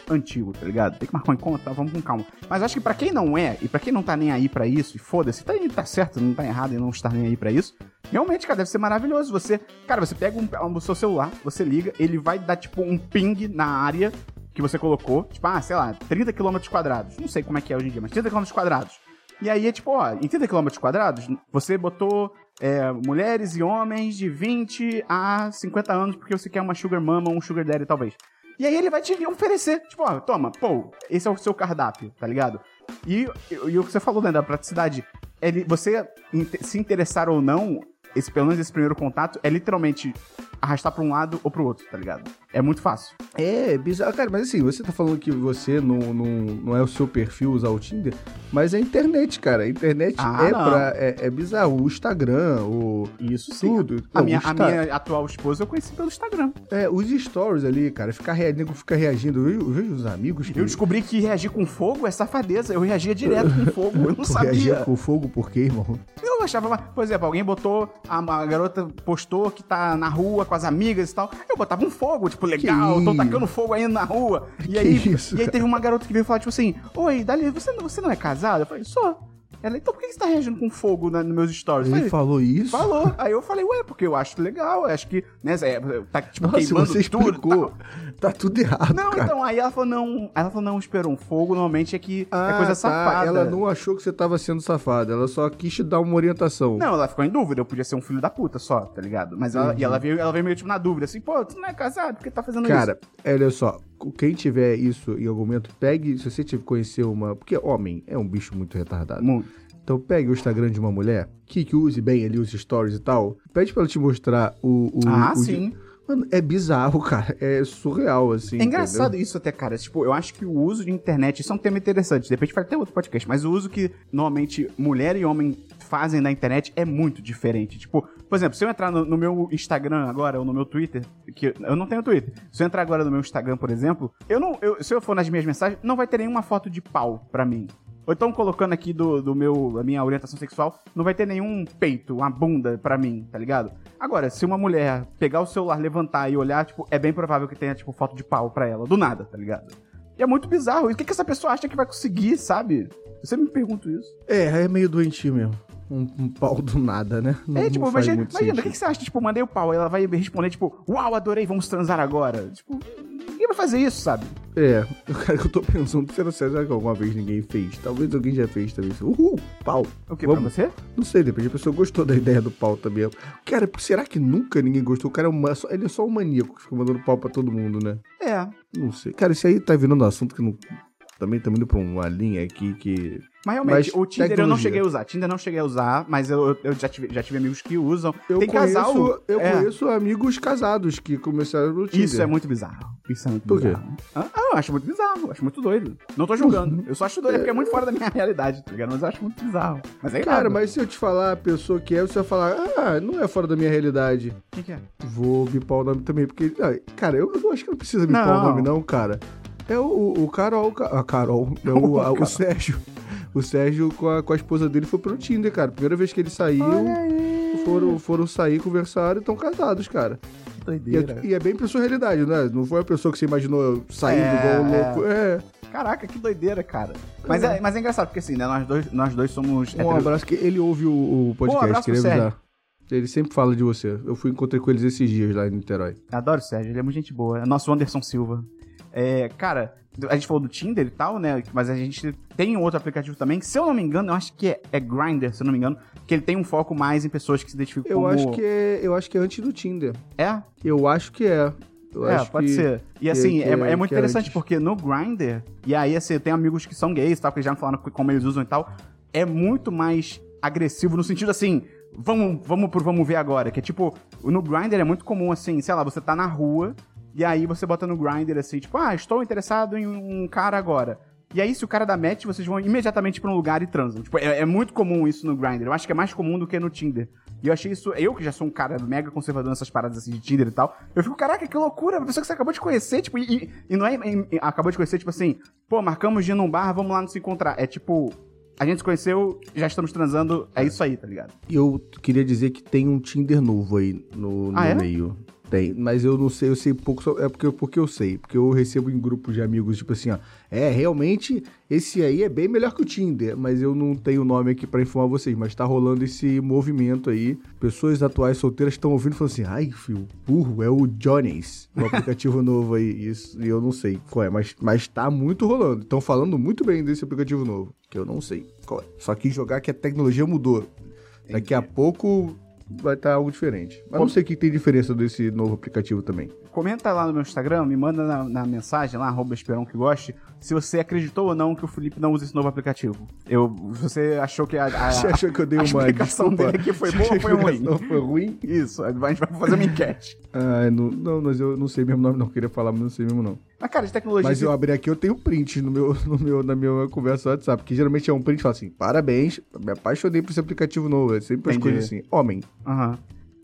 antigo, tá ligado? Tem que marcar um encontro, tá? vamos com calma. Mas acho que pra quem não é, e pra quem não tá nem aí pra isso, e foda-se, tá, tá certo, não tá errado em não estar nem aí pra isso, realmente, cara, deve ser maravilhoso. Você, cara, você pega um, o seu celular, você liga, ele vai dar, tipo, um ping na área que você colocou, tipo, ah, sei lá, 30 km quadrados. Não sei como é que é hoje em dia, mas 30 km quadrados. E aí é tipo, ó, em 30 km quadrados, você botou é, mulheres e homens de 20 a 50 anos porque você quer uma sugar mama ou um sugar daddy, talvez. E aí ele vai te oferecer, tipo, ó, toma, pô, esse é o seu cardápio, tá ligado? E, e, e o que você falou, né, da praticidade, ele, você inte- se interessar ou não, esse, pelo menos esse primeiro contato, é literalmente arrastar pra um lado ou pro outro, tá ligado? É muito fácil. É, bizarro. Cara, mas assim, você tá falando que você não, não, não é o seu perfil usar o Tinder, mas é a internet, cara. A internet Ah, é não. pra. É, é bizarro. O Instagram, o. Isso Tudo. A Não, minha, a Insta- minha atual esposa eu conheci pelo Instagram. É, os stories ali, cara, ficar rea... nego fica reagindo. Eu, eu vejo os amigos que. Eu descobri que reagir com fogo é safadeza. Eu reagia direto com fogo. Eu não Tu reagia sabia. com fogo por quê, irmão? Eu eu achava, por exemplo, alguém botou, a, a garota postou que tá na rua com as amigas e tal. Eu botava um fogo, tipo, legal, tô isso? tacando fogo ainda na rua. E Que aí, isso, e aí teve uma garota que veio falar, tipo assim, oi, Dali, você, não- você não é casada? Eu falei, sou. Ela, então por que você tá reagindo com fogo na- nos meus stories? Ele falei, falou isso? Falou. Aí eu falei, ué, porque eu acho legal, eu acho que, né, Zé, tá tipo Nossa, queimando você tudo. explicou. tal. Tá tudo errado, Não, cara. então, aí ela falou, não. Ela falou, não, esperou um fogo, normalmente é que é coisa tá. safada. Ela não achou que você tava sendo safada. Ela só quis te dar uma orientação. Não, ela ficou em dúvida, eu podia ser um filho da puta só, tá ligado? Mas ela, e ela veio, ela veio meio tipo na dúvida, assim, pô, tu não é casado, por que tá fazendo Cara, isso? olha só. Quem tiver isso em algum momento, pegue. Se você tiver conhecer uma. Porque homem é um bicho muito retardado. Muito. Então pegue o Instagram de uma mulher que, que use bem ali os stories e tal. Pede pra ela te mostrar o. o Ah, o- sim. Mano, é bizarro, cara. É surreal, assim. É engraçado entendeu? isso até, cara. Tipo, eu acho que o uso de internet, isso é um tema interessante. De repente vai ter outro podcast, mas o uso que normalmente mulher e homem fazem na internet é muito diferente. Tipo, por exemplo, se eu entrar no, no meu Instagram agora, ou no meu Twitter, que eu não tenho Twitter. Se eu entrar agora no meu Instagram, por exemplo, eu não. eu- se eu for nas minhas mensagens, não vai ter nenhuma foto de pau pra mim. Ou então colocando aqui do, do meu, da minha orientação sexual, não vai ter nenhum peito, uma bunda pra mim, tá ligado? Agora, se uma mulher pegar o celular, levantar e olhar, tipo, é bem provável que tenha, tipo, foto de pau pra ela, do nada, tá ligado? E é muito bizarro. E o que, que essa pessoa acha que vai conseguir, sabe? Eu sempre me pergunto isso. É, é meio doentio mesmo. Um, um pau do nada, né? Não, é, tipo, imagina, imagina o que, você acha? Tipo, mandei o pau, ela vai responder, tipo, uau, adorei, vamos transar agora. Tipo, ninguém vai fazer isso, sabe? É, o cara que eu tô pensando, será, que alguma vez ninguém fez? Talvez alguém já fez também. Uhul, pau. O que, Vamos. pra você? Não sei, depende, a pessoa gostou da ideia do pau também. Cara, será que nunca ninguém gostou? O cara é uma, só- ele é só um maníaco que fica mandando pau pra todo mundo, né? É. Não sei. Cara, isso aí tá virando um assunto que não. Também estamos indo pra uma linha aqui que. Mas realmente, Mas o Tinder eu não tecnologia. cheguei a usar. Tinder eu não cheguei a usar, mas eu, eu já, tive, já tive amigos que usam. Eu Tem conheço, casal. eu é. conheço amigos casados que começaram no Tinder. Isso é muito bizarro. Isso é muito Por quê? bizarro. Ah, ah, eu acho muito bizarro, acho muito doido. Não tô julgando. Eu só acho doido, é porque é muito fora da minha realidade, tá ligado? Mas eu acho muito bizarro. Mas é Cara, irado. mas se eu te falar a pessoa que é, você vai falar, ah, não é fora da minha realidade. O que, que é? Vou bipar o nome também, porque. ah, cara, eu, eu acho que não precisa bipar Não. o nome, não, cara. É o, o, Carol. ca- A Carol. É o, a- o. Sérgio. O Sérgio com a, com a esposa dele foi pro Tinder, cara. Primeira vez que ele saiu, foram, foram sair, conversaram e estão casados, cara. Que E doideira. é, e é bem pra sua realidade, né? Não foi a pessoa que você imaginou saindo É, igual um é. louco. É. Caraca, que doideira, cara. Mas é, mas é engraçado, porque assim, né? Nós dois, nós dois somos. Um hetero- abraço que ele ouve o, o podcast, abraço queria Sérgio. Ele sempre fala de você. Eu fui encontrei com eles esses dias lá em Niterói. Adoro o Sérgio, ele é muito gente boa. É nosso Anderson Silva. É, cara, a gente falou do Tinder e tal, né? Mas a gente tem um outro aplicativo também, que se eu não me engano, eu acho que é, é Grindr, se eu não me engano, que ele tem um foco mais em pessoas que se identificam Eu como... acho que é, eu acho que é antes do Tinder. É? Eu acho que é. Eu é, pode que- ser. E que- assim, que é, é- é muito é interessante antes. porque no Grindr, e aí assim, eu tenho amigos que são gays e tal, que já me falaram como eles usam e tal, é muito mais agressivo no sentido assim, vamos, vamos pro vamos ver agora, que é tipo, no Grindr é muito comum assim, sei lá, você tá na rua e aí você bota no Grindr assim, tipo, ah, estou interessado em um cara agora. E aí, se o cara dá match, vocês vão imediatamente pra um lugar e transam. Tipo, é, é muito comum isso no Grindr. Eu acho que é mais comum do que no Tinder. E eu achei isso. Eu que já sou um cara mega conservador nessas paradas assim de Tinder e tal. Eu fico, caraca, que loucura. Uma pessoa que você acabou de conhecer, tipo, e, e- e não é. e- e acabou de conhecer, tipo assim, pô, marcamos de ir num bar, vamos lá nos encontrar. É tipo. A gente se conheceu, já estamos transando, é isso aí, tá ligado? Eu queria dizer que tem um Tinder novo aí no, no Ah, é? meio. Tem, mas eu não sei, eu sei pouco, é porque, porque eu sei, porque eu recebo em grupos de amigos, tipo assim, ó, é, realmente, esse aí é bem melhor que o Tinder, mas eu não tenho o nome aqui pra informar vocês, mas tá rolando esse movimento aí, pessoas atuais solteiras estão ouvindo e falando assim, ai, filho, burro, é o Johnny's, o aplicativo novo aí, isso, e eu não sei qual é, mas, mas tá muito rolando, estão falando muito bem desse aplicativo novo, que eu não sei qual é, só que jogar que a tecnologia mudou, daqui a pouco vai estar algo diferente. Mas não sei o que tem diferença desse novo aplicativo também. Comenta lá no meu Instagram, me manda na, na mensagem lá, arroba esperão que goste, se você acreditou ou não que o Felipe não usa esse novo aplicativo. Eu, você achou que a, a- Você achou que eu dei a uma explicação desculpa? dele aqui foi boa ou foi ruim? explicação Foi ruim? Isso, a gente vai fazer uma enquete. Ah, não, não, mas eu não sei mesmo nome, não. Queria falar, mas não sei mesmo não. Mas, cara, de tecnologia. Mas eu abri aqui, eu tenho print no meu, no meu, na minha conversa no WhatsApp, que geralmente é um print e fala assim, parabéns, me apaixonei por esse aplicativo novo. É sempre as coisas assim, homem. Aham.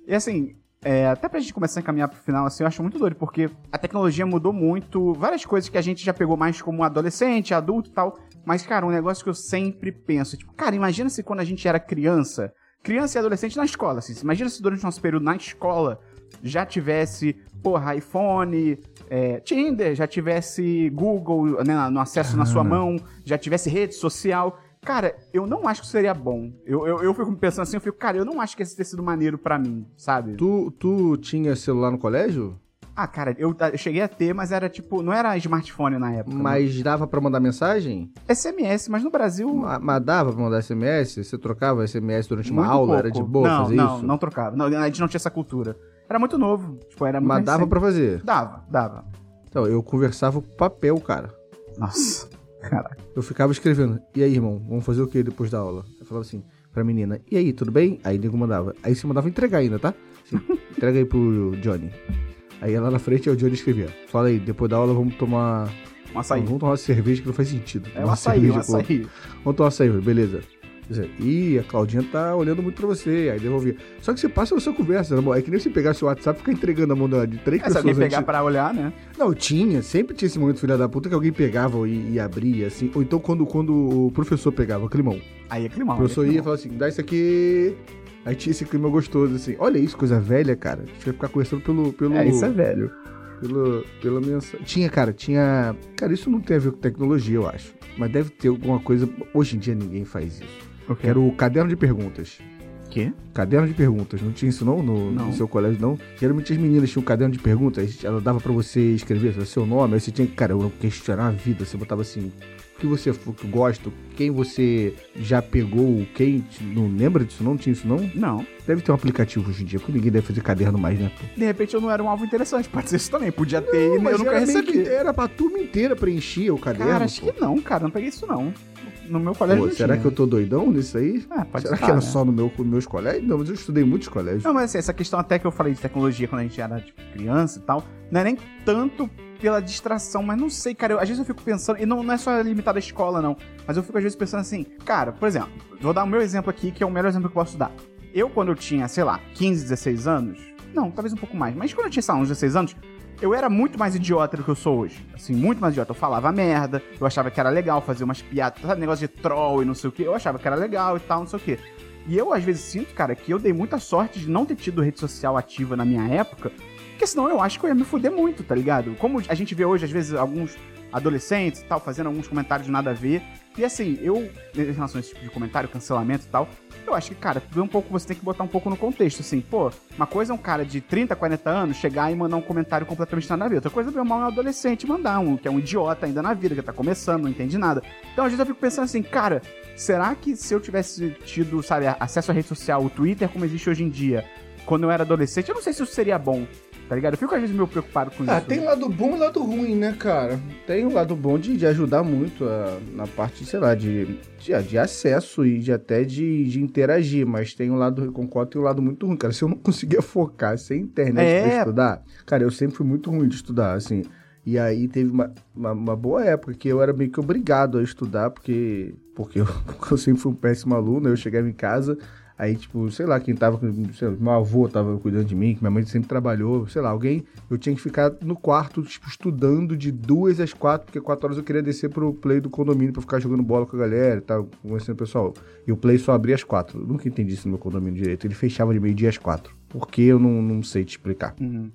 E assim, é, até pra gente começar a encaminhar pro final, assim, eu acho muito doido, porque a tecnologia mudou muito, várias coisas que a gente já pegou mais como adolescente, adulto e tal. Mas, cara, um negócio que eu sempre penso, tipo, cara, imagina se quando a gente era criança, criança e adolescente na escola. Assim. Imagina se durante o nosso período na escola já tivesse, porra, iPhone, é, Tinder, já tivesse Google né, no acesso na sua mão, já tivesse rede social. Cara, eu não acho que seria bom. Eu, eu, eu fico pensando assim, eu fico, cara, eu não acho que esse ter sido maneiro pra mim, sabe? Tu, tu tinha celular no colégio? Ah, cara, eu, eu cheguei a ter, mas era tipo, não era smartphone na época. né? Mas dava pra mandar mensagem? SMS, mas no Brasil. Ma- Mas dava pra mandar SMS? Você trocava SMS durante uma muito aula? pouco. Era de boa não, fazer não, isso? Não, trocava. Não, a gente não tinha essa cultura. Era muito novo. Tipo, era muito Mas dava recente. pra fazer. Dava, dava. Então, eu conversava com papel, cara. Nossa. Caraca. Eu ficava escrevendo. E aí, irmão, vamos fazer o que depois da aula? Eu falava assim pra menina, e aí, tudo bem? Aí o nego mandava. Aí você mandava entregar ainda, tá? Assim, entrega aí pro Johnny. Aí lá na frente o Johnny escrevia. Fala aí, depois da aula vamos tomar. Um açaí. Vamos tomar uma cerveja que não faz sentido. É um Uma açaí, um açaí. Vamos tomar açaí, beleza. Dizer, Ih, a Claudinha tá olhando muito pra você. Aí devolvia. Só que você passa na sua conversa, né, amor? É que nem você pegar seu WhatsApp e ficar entregando a mão da- de três É, se alguém pessoas pegar antes. pra olhar, né? Não, tinha, sempre tinha esse momento filha da puta que alguém pegava e, e abria, assim. Ou então quando, quando o professor pegava climão. Aí é climão. O professor aí é ia e climão. falava assim, dá isso aqui. Aí tinha esse clima gostoso, assim. Olha isso, coisa velha, cara. A gente vai ficar conversando pelo. pelo É, isso é velho. pelo, pela mensagem. Tinha, cara, tinha. Cara, isso não tem a ver com tecnologia, eu acho. Mas deve ter alguma coisa. Hoje em dia ninguém faz isso. O Que era o caderno de perguntas. quê? Caderno de perguntas, não tinha isso não no, Não. no seu colégio, não? Geralmente as meninas tinham um caderno de perguntas, ela dava pra você escrever seu nome, aí você tinha que, cara, eu questionar a vida, você botava assim, que você que gosta, quem você já pegou, quem, não lembra disso não? Tinha isso não? Não. Deve ter um aplicativo hoje em dia, porque ninguém deve fazer caderno mais, né? De repente eu não era um alvo interessante. Pode ser isso também. Podia ter e eu Mas nunca recebi. que- era pra turma inteira preencher o caderno, Cara, acho pô. que não, cara. Não peguei isso, não. No meu colégio Pô, não será tinha. que eu tô doidão nisso aí? Ah, pode será estar, que era né? só no meu, nos meus colégios? Não, mas eu estudei muitos colégios. Não, mas assim, essa questão até que eu falei de tecnologia quando a gente era tipo, criança e tal, não é nem tanto pela distração, mas não sei, cara. Eu, às vezes eu fico pensando, e não, não é só limitado à escola, não, mas eu fico às vezes pensando assim, cara, por exemplo, vou dar o meu exemplo aqui, que é o melhor exemplo que eu posso dar. Eu, quando eu tinha, sei lá, 15, 16 anos, não, talvez um pouco mais, mas quando eu tinha, sei lá, uns 16 anos, eu era muito mais idiota do que eu sou hoje. Assim, muito mais idiota. Eu falava merda, eu achava que era legal fazer umas piadas, sabe, negócio de troll e não sei o que. Eu achava que era legal e tal, não sei o que. E eu, às vezes, sinto, cara, que eu dei muita sorte de não ter tido rede social ativa na minha época, porque senão eu acho que eu ia me fuder muito, tá ligado? Como a gente vê hoje, às vezes, alguns adolescentes e tal, fazendo alguns comentários de nada a ver. E assim, eu, em relação a esse tipo de comentário, cancelamento e tal, eu acho que, cara, tudo é um pouco, você tem que botar um pouco no contexto, assim, pô, uma coisa é um cara de 30, 40 anos chegar e mandar um comentário completamente nada a ver. Outra coisa é mal um adolescente mandar um, que é um idiota ainda na vida, que tá começando, não entende nada. Então, às vezes eu fico pensando assim, cara, será que se eu tivesse tido, sabe, acesso à rede social, o Twitter como existe hoje em dia, quando eu era adolescente, eu não sei se isso seria bom, tá ligado? Eu fico às vezes meio preocupado com Ah, isso. tem lado bom e lado ruim, né, cara? Tem um lado bom de, de ajudar muito a- na parte, sei lá, de, de, de acesso e de até de, de interagir, mas tem um lado, eu concordo, tem um lado muito ruim, cara. Se eu não conseguia focar sem internet É. pra estudar, cara, eu sempre fui muito ruim de estudar, assim. E aí teve uma, uma, uma boa época que eu era meio que obrigado a estudar, porque, porque eu, porque eu sempre fui um péssimo aluno, eu chegava em casa, Aí, tipo, sei lá, quem tava, meu avô tava cuidando de mim, que minha mãe sempre trabalhou, sei lá, alguém, eu tinha que ficar no quarto, tipo, estudando de duas às quatro, porque quatro horas eu queria descer pro play do condomínio pra ficar jogando bola com a galera e tal, conversando com o pessoal. E o play só abria às quatro. Eu nunca entendi isso no meu condomínio direito. Ele fechava de meio-dia às quatro. Por que eu não, não sei te explicar. Uhum.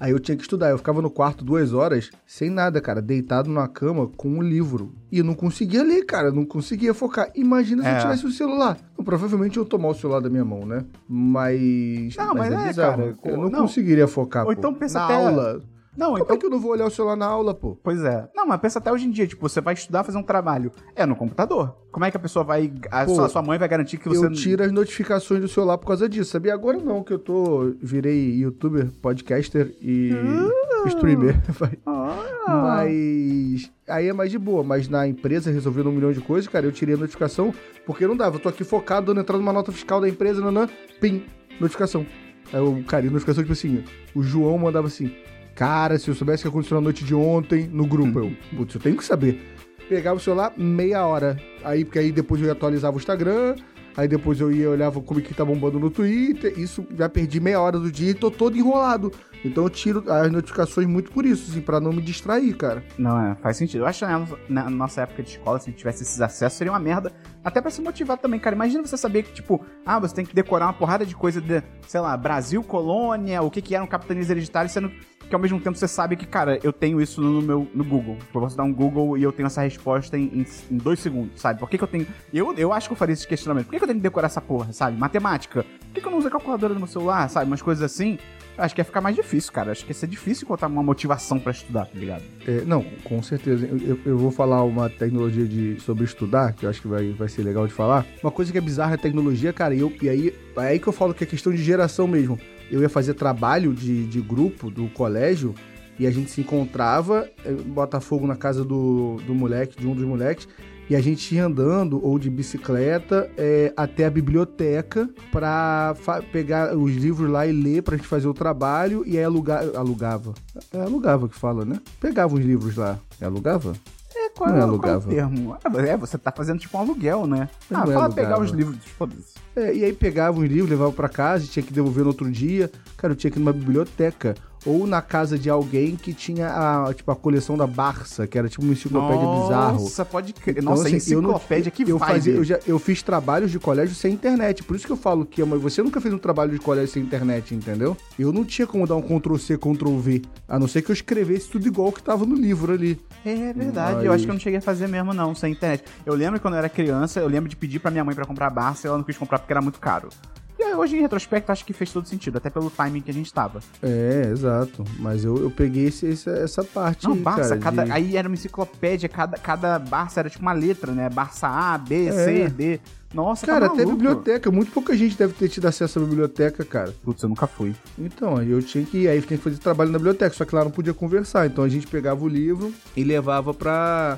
Aí eu tinha que estudar. Eu ficava no quarto duas horas, sem nada, cara, deitado na cama com um livro. E eu não conseguia ler, cara, eu não conseguia focar. Imagina se É. eu tivesse o celular. Então, provavelmente eu tomar o celular da minha mão, né? Mas. Não, mas é, bizarro. cara, Eu não, não. conseguiria focar. Ou pô. então pensa na até- aula. Não, Como então é que eu não vou olhar o celular na aula, pô? Pois é. Não, mas pensa até hoje em dia, tipo, você vai estudar, fazer um trabalho. É no computador. Como é que a pessoa vai. A Pô, sua, sua mãe vai garantir que você. Eu tiro as notificações do celular por causa disso, sabia? Agora não, que eu tô. Virei youtuber, podcaster e streamer. Vai. Ah. Mas. Aí é mais de boa. Mas na empresa, resolvendo um milhão de coisas, cara, eu tirei a notificação porque não dava. Eu tô aqui focado, dando entrada numa nota fiscal da empresa, nanã, pim, notificação. Aí o cara, e notificação, tipo assim, o João mandava assim. Cara, se eu soubesse o que aconteceu na noite de ontem no grupo, eu, putz, eu tenho que saber. Pegava o celular, meia hora. Aí, porque aí depois eu ia atualizava o Instagram, aí depois eu ia olhava como que tá bombando no Twitter. Isso já perdi meia hora do dia e tô todo enrolado. Então eu tiro as notificações muito por isso, assim, pra não me distrair, cara. Não, é, faz sentido. Eu acho que na, na nossa época de escola, se a gente tivesse esses acessos, seria uma merda. Até pra se motivar também, cara. Imagina você saber que, tipo, ah, você tem que decorar uma porrada de coisa de, sei lá, Brasil, colônia, o que que era um capitalismo hereditário, sendo que ao mesmo tempo você sabe que, cara, eu tenho isso no meu no Google. Eu posso dar um Google e eu tenho essa resposta em, em, em dois segundos, sabe? Por que, que eu tenho. Eu, eu acho que eu faria esse questionamento. Por que, que eu tenho que decorar essa porra, sabe? Matemática. Por que, que eu não uso a calculadora no meu celular, sabe? Umas coisas assim. Acho que ia ficar mais difícil, cara. Acho que ia ser difícil encontrar uma motivação pra estudar, tá ligado? É, não, com certeza. Eu, eu- eu vou falar uma tecnologia de, sobre estudar, que eu acho que vai, vai ser legal de falar. Uma coisa que é bizarra é a tecnologia, cara, e, eu, e aí, é aí que eu falo que é questão de geração mesmo. Eu ia fazer trabalho de, de grupo do colégio e a gente se encontrava em Botafogo na casa do, do moleque, de um dos moleques, e a gente ia andando ou de bicicleta é, até a biblioteca pra fa- pegar os livros lá e ler pra gente fazer o trabalho e aí alugar, alugava. É alugava que fala, né? Pegava os livros lá. É alugava? É, qual Não é, é qual é o alugava. termo? Ah, É, você tá fazendo tipo um aluguel, né? Ah, é fala alugava. pegar os livros, foda-se. É, e aí pegava os livros, levava pra casa e tinha que devolver no outro dia. Cara, eu tinha que ir numa biblioteca. Ou na casa de alguém que tinha a, tipo, a coleção da Barça, que era tipo uma enciclopédia bizarro. Nossa, pode crer. Então, Nossa, assim, eu não- enciclopédia que eu faz. fazia, eu, já, eu fiz trabalhos de colégio sem internet. Por isso que eu falo que ama- você nunca fez um trabalho de colégio sem internet, entendeu? Eu não tinha como dar um Ctrl C, Ctrl V. A não ser que eu escrevesse tudo igual que tava no livro ali. É verdade, Mas- eu acho que eu não cheguei a fazer mesmo, não, sem internet. Eu lembro quando eu era criança, eu lembro de pedir pra minha mãe pra comprar Barça e ela não quis comprar porque era muito caro. Aí, hoje, em retrospecto, acho que fez todo sentido, até pelo timing que a gente tava. É, exato. Mas eu, eu peguei esse- essa, essa parte Não, aí, Barça, cara, cada, de- aí era uma enciclopédia, cada, cada Barça era tipo uma letra, né? Barça A, B, É. C, D. Nossa, Cara, tá até biblioteca. Muito pouca gente deve ter tido acesso à biblioteca, cara. Putz, eu nunca fui. Então, aí eu tinha que ir, aí tinha que fazer trabalho na biblioteca, só que lá não podia conversar. Então a gente pegava o livro e levava pra,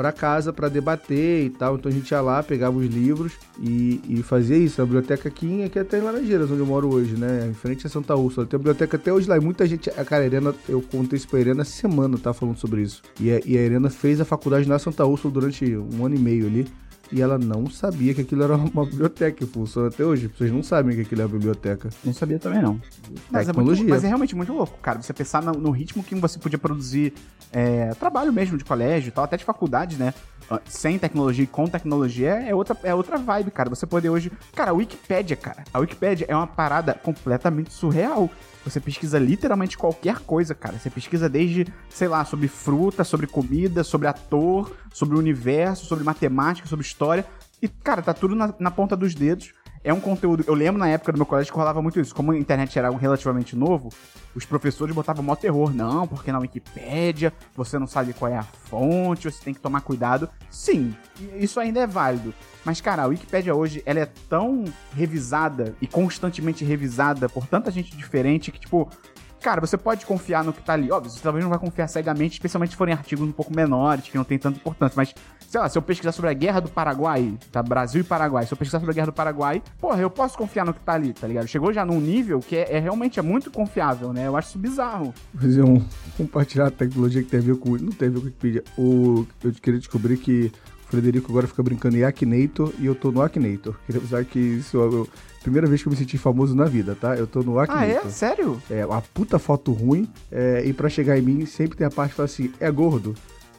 pra casa pra debater e tal. Então a gente ia lá, pegava os livros e, e fazia isso. A biblioteca aqui, aqui até em Laranjeiras, onde eu moro hoje, né? Em frente a Santa Úrsula. Tem a biblioteca até hoje lá. E muita gente. A cara, a Irena, eu contei isso pra Irena essa semana, tá falando sobre isso. E a, e a Irena fez a faculdade na Santa Úrsula durante um ano e meio ali. E ela não sabia que aquilo era uma biblioteca que funciona até hoje. Vocês não sabem que aquilo é uma biblioteca. Não sabia também, não. Mas é, muito, mas é realmente muito louco, cara. Você pensar no, no ritmo que você podia produzir é, trabalho mesmo de colégio e tal, até de faculdade, né? Ah, Sem tecnologia e com tecnologia é outra, é outra vibe, cara. Você poder hoje. Cara, a Wikipédia, cara. A Wikipédia é uma parada completamente surreal. Você pesquisa literalmente qualquer coisa, cara. Você pesquisa desde, sei lá, sobre fruta, sobre comida, sobre ator, sobre o universo, sobre matemática, sobre história. E, cara, tá tudo na, na ponta dos dedos. É um conteúdo. Eu lembro na época do meu colégio que rolava muito isso. Como a internet era algo relativamente novo, os professores botavam mó terror. Não, porque na Wikipédia você não sabe qual é a fonte, você tem que tomar cuidado. Sim, isso ainda é válido. Mas, cara, a Wikipédia hoje, ela é tão revisada e constantemente revisada por tanta gente diferente que, tipo, cara, você pode confiar no que tá ali. Óbvio, você talvez não vai confiar cegamente, especialmente se forem artigos um pouco menores, que não tem tanta importância. Mas, sei lá, se eu pesquisar sobre a guerra do Paraguai, tá? Brasil e Paraguai, se eu pesquisar sobre a guerra do Paraguai, porra, eu posso confiar no que tá ali, tá ligado? Chegou já num nível que é, é realmente é muito confiável, né? Eu acho isso bizarro. fazer um compartilhar a tecnologia que tem a ver com não tem a ver com o Wikipedia. O eu queria descobrir que Frederico agora fica brincando em Akinator e eu tô no Akinator. Queria avisar que isso é a primeira vez que eu me senti famoso na vida, tá? Eu tô no Ah, Akinator. é? Sério? É, uma puta foto ruim. é, e pra chegar em mim, sempre tem a parte que fala assim: é gordo?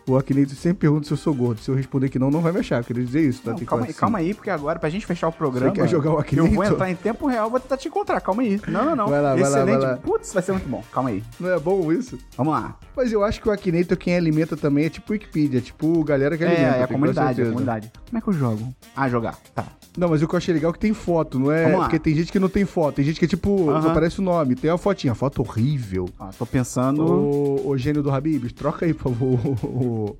O Akinator sempre pergunta se eu sou gordo. Se eu responder que não, não vai me achar. Eu queria dizer isso, tá? Não, calma aí, assim. calma aí, porque agora, pra gente fechar o programa. quer jogar o Eu Akinator? vou entrar em tempo real, vou tentar te encontrar. Calma aí. Não, não, não. Vai lá, vai lá, Excelente. vai lá. Putz, vai ser muito bom. Calma aí. Não é bom isso? Vamos lá. Mas eu acho que o Akinator, quem alimenta também é tipo Wikipedia, é tipo galera que alimenta. É, é a comunidade, é a comunidade. Como é que eu jogo? Ah, jogar. Tá. Não, mas o que eu achei legal é que tem foto, não é? Porque tem gente que não tem foto, tem gente que é tipo, Aham. só aparece o nome, tem uma fotinha, foto horrível. Ah, tô pensando. O, o gênio do Habibs, troca aí, por favor, o-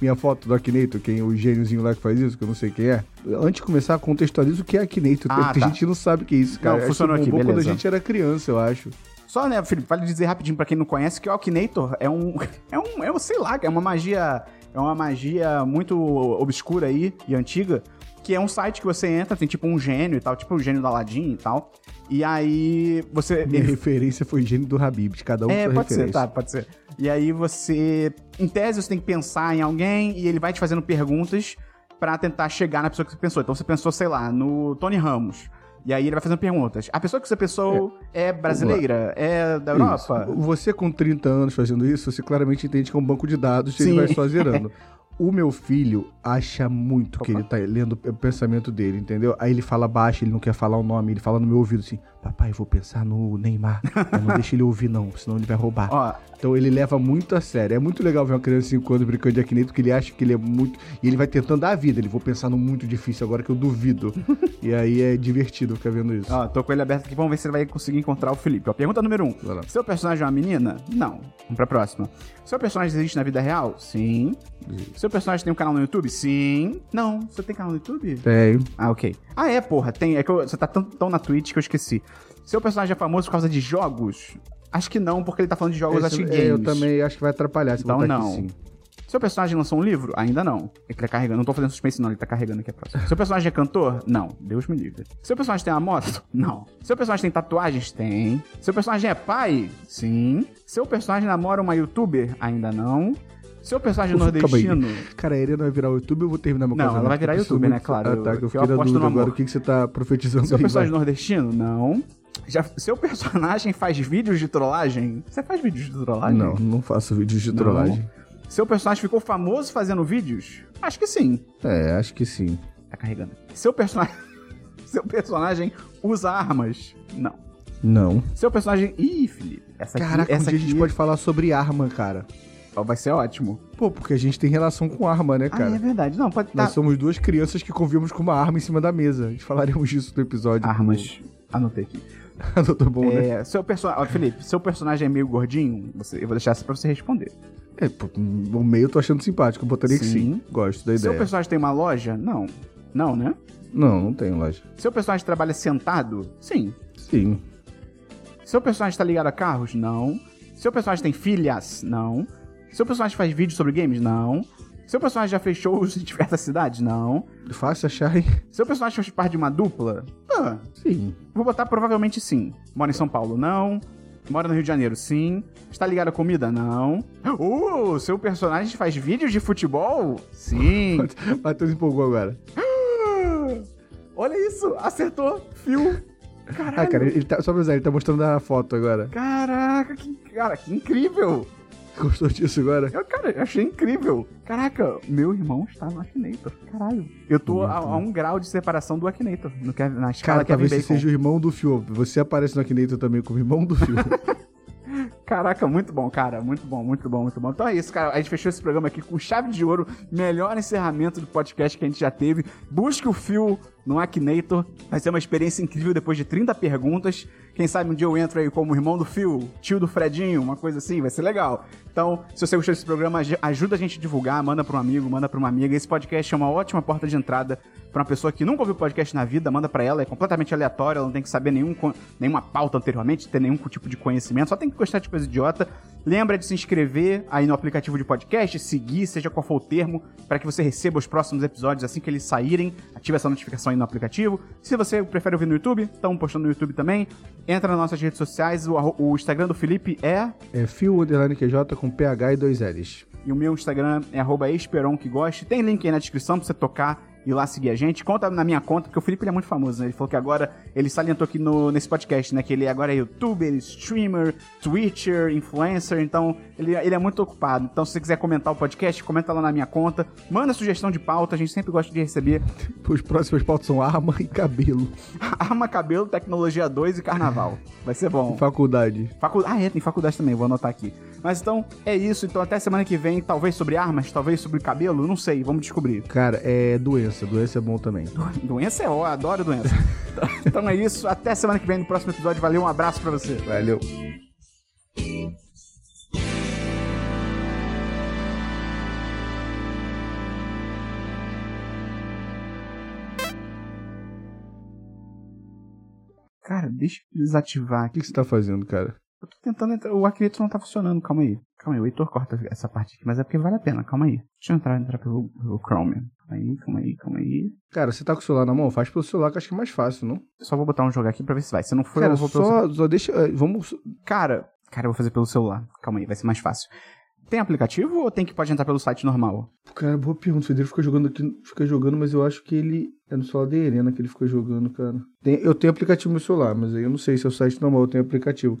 minha foto do Akinator, quem o gêniozinho lá que faz isso, que eu não sei quem é. Antes de começar, contextualiza o que é Akinator. Ah, tem tá. gente que não sabe o que é isso, cara. Não, Acho funcionou que aqui, bombou quando a beleza. gente era criança, eu acho. Só, né, Felipe, vale dizer rapidinho pra quem não conhece que o Alkinator é um. É um. É um, sei lá, é uma magia. É uma magia muito obscura aí e antiga. Que é um site que você entra, tem tipo um gênio e tal, tipo o gênio do Aladdin e tal. E aí você. Minha ele- referência foi gênio do Habibs, cada um É, sua pode ser, referência. tá, pode ser. E aí você, em tese, você tem que pensar em alguém e ele vai te fazendo perguntas pra tentar chegar na pessoa que você pensou. Então você pensou, sei lá, no Tony Ramos. E aí ele vai fazendo perguntas. A pessoa que você pensou é, brasileira? É da Europa? Isso. Você com 30 anos fazendo isso, você claramente entende que é um banco de dados e ele vai só zerando. O meu filho acha muito que Opa. ele tá lendo o pensamento dele, entendeu? Aí ele fala baixo, ele não quer falar o nome, ele fala no meu ouvido assim: Papai, vou pensar no Neymar. Não deixa ele ouvir, não, senão ele vai roubar. Ó, Então ele leva muito a sério. É muito legal ver uma criança de 5 anos brincando de Akinator, porque ele acha que ele é muito. E ele vai tentando dar a vida. Ele vou pensar no muito difícil agora que eu duvido. e aí é divertido ficar vendo isso. ó, tô com ele aberto aqui. Vamos ver se ele vai conseguir encontrar o Felipe. Ó, pergunta número 1. Um. Seu personagem é uma menina? Não. Vamos pra próxima. Seu personagem existe na vida real? Sim. Seu personagem tem um canal no YouTube? Sim. Não. Você tem canal no YouTube? Tenho. Ah, ok. Ah, é, porra. Tem. É que eu- você tá tão, tão na Twitch que eu esqueci. Seu personagem é famoso por causa de jogos? Acho que não, porque ele tá falando de jogos, acho que Esse- games. eu também acho que vai atrapalhar se Então botar não. aqui. Seu personagem lançou um livro? Ainda não. Ele tá carregando. Não tô fazendo suspense, não. Ele tá carregando aqui a próxima. Seu personagem é cantor? Não. Deus me livre. Seu personagem tem uma moto? Não. Seu personagem tem tatuagens? Tem. Seu personagem é pai? Sim. Seu personagem namora uma youtuber? Ainda não. Seu personagem Ufa, nordestino? Cara, a Irene vai virar YouTube eu vou terminar meu Não, casamento? ela vai virar YouTube, né? Claro, Ah, tá, eu- que eu que eu fiquei na dúvida agora. O que, que você tá profetizando Seu aí, personagem vai? nordestino? Não. Já, seu personagem faz vídeos de trollagem? Você faz vídeos de trollagem? Não, não faço vídeos de Não. trollagem. Seu personagem ficou famoso fazendo vídeos? Acho que sim. É, acho que sim. Tá carregando. Seu personagem. Seu personagem usa armas? Não. Não. Seu personagem. Ih, Felipe. Essa aqui, Caraca, essa um dia a aqui gente pode falar sobre arma, cara. vai ser ótimo. Pô, porque a gente tem relação com arma, né, Ah, cara? é verdade. Não, pode Nós tá. somos duas crianças que convivemos com uma arma em cima da mesa. A gente falaremos disso no episódio. Armas. Anotei aqui. Doutor bom, né? É, seu personagem. Felipe, seu personagem é meio gordinho? Você... Eu vou deixar essa pra você responder. É, pô, o meio eu tô achando simpático. Eu botaria que Sim. sim. Gosto da Seu ideia. personagem tem uma loja? Não. Não, né? Não, não tem loja. Seu personagem trabalha sentado? Sim. Sim. Seu personagem está ligado a carros? Não. Seu personagem tem filhas? Não. Seu personagem faz vídeos sobre games? Não. Seu personagem já fez shows em diversas cidades? Não. Fácil achar, hein? Seu personagem faz parte de uma dupla? Ah, Sim. vou botar provavelmente sim. Mora em São Paulo? Não. Mora no Rio de Janeiro? Sim. Está ligado à comida? Não. Uh, seu personagem faz vídeos de futebol? Sim. Matheus empolgou agora. Olha isso, acertou. Fio. Caralho. Ah, cara, ele tá, só pra avisar, ele tá mostrando a foto agora. Caraca, que, cara, que incrível. Gostou disso agora? Eu, cara, eu achei incrível. Caraca, meu irmão está no Akinator. Caralho. Eu tô a, a um grau de separação do Akinator. No, Kev- na escala Cara, Kevin talvez você Bacon. seja o irmão do Fio. Você aparece no Akinator também como irmão do Fio. Caraca, muito bom, cara. Muito bom, muito bom, muito bom. Então é isso, cara. A gente fechou esse programa aqui com chave de ouro. Melhor encerramento do podcast que a gente já teve. Busque o fio no Akinator. Vai ser uma experiência incrível depois de 30 perguntas. Quem sabe um dia eu entro aí como irmão do Fio, tio do Fredinho, uma coisa assim, vai ser legal. Então, se você gostou desse programa, aj- ajuda a gente a divulgar, manda pra um amigo, manda pra uma amiga. Esse podcast é uma ótima porta de entrada pra uma pessoa que nunca ouviu podcast na vida, manda pra ela, é completamente aleatório, ela não tem que saber nenhum, nenhuma pauta anteriormente, ter nenhum tipo de conhecimento, só tem que gostar de coisa idiota. Lembra de se inscrever aí no aplicativo de podcast, seguir, seja qual for o termo, para que você receba os próximos episódios assim que eles saírem. Ative essa notificação aí no aplicativo. Se você prefere ouvir no YouTube, estamos postando no YouTube também. Entra nas nossas redes sociais, o, o Instagram do Felipe é é Fio Underline QJ com PH e dois L's. e o meu Instagram é arroba esperon que goste. Tem link aí na descrição pra você tocar ir lá seguir a gente. Conta na minha conta, porque o Felipe é muito famoso, né? Ele falou que agora, ele salientou aqui no, nesse podcast, né? Que ele agora é youtuber, streamer, twitcher, influencer. Então, ele, ele é muito ocupado. Então, se você quiser comentar o podcast, comenta lá na minha conta. Manda sugestão de pauta, a gente sempre gosta de receber. Os próximos pautas são arma e cabelo. Arma, cabelo, tecnologia 2 e carnaval. Vai ser bom. Faculdade. Facu... Ah, é, tem faculdade também, vou anotar aqui. Mas então, é isso. Então, até semana que vem, talvez sobre armas, talvez sobre cabelo, não sei, vamos descobrir. Cara, é doença. Doença é bom também. Doença é ó, adoro doença. então é isso, até semana que vem no próximo episódio. Valeu, um abraço pra você. Valeu. Cara, deixa eu desativar O aqui. que, que você tá fazendo, cara? Eu tô tentando entrar. O Acredito não tá funcionando, calma aí. Calma aí, o Heitor corta essa parte aqui, mas é porque vale a pena, calma aí. Deixa eu entrar, entrar pelo, pelo Chrome. Calma aí, calma aí, calma aí. Cara, você tá com o celular na mão? Faz pelo celular que eu acho que é mais fácil, não? Eu só vou botar um jogo aqui pra ver se vai. Se não for, Cara, eu vou pelo só, só deixa. eh, Vamos. Cara, cara, eu vou fazer pelo celular. Calma aí, vai ser mais fácil. Tem aplicativo ou tem que pode entrar pelo site normal? Cara, boa pergunta. O Federico fica jogando aqui, fica jogando, mas eu acho que ele é no celular da Helena que ele ficou jogando, cara. Tem- eu tenho aplicativo no meu celular, mas aí eu não sei se é o site normal, eu tenho aplicativo.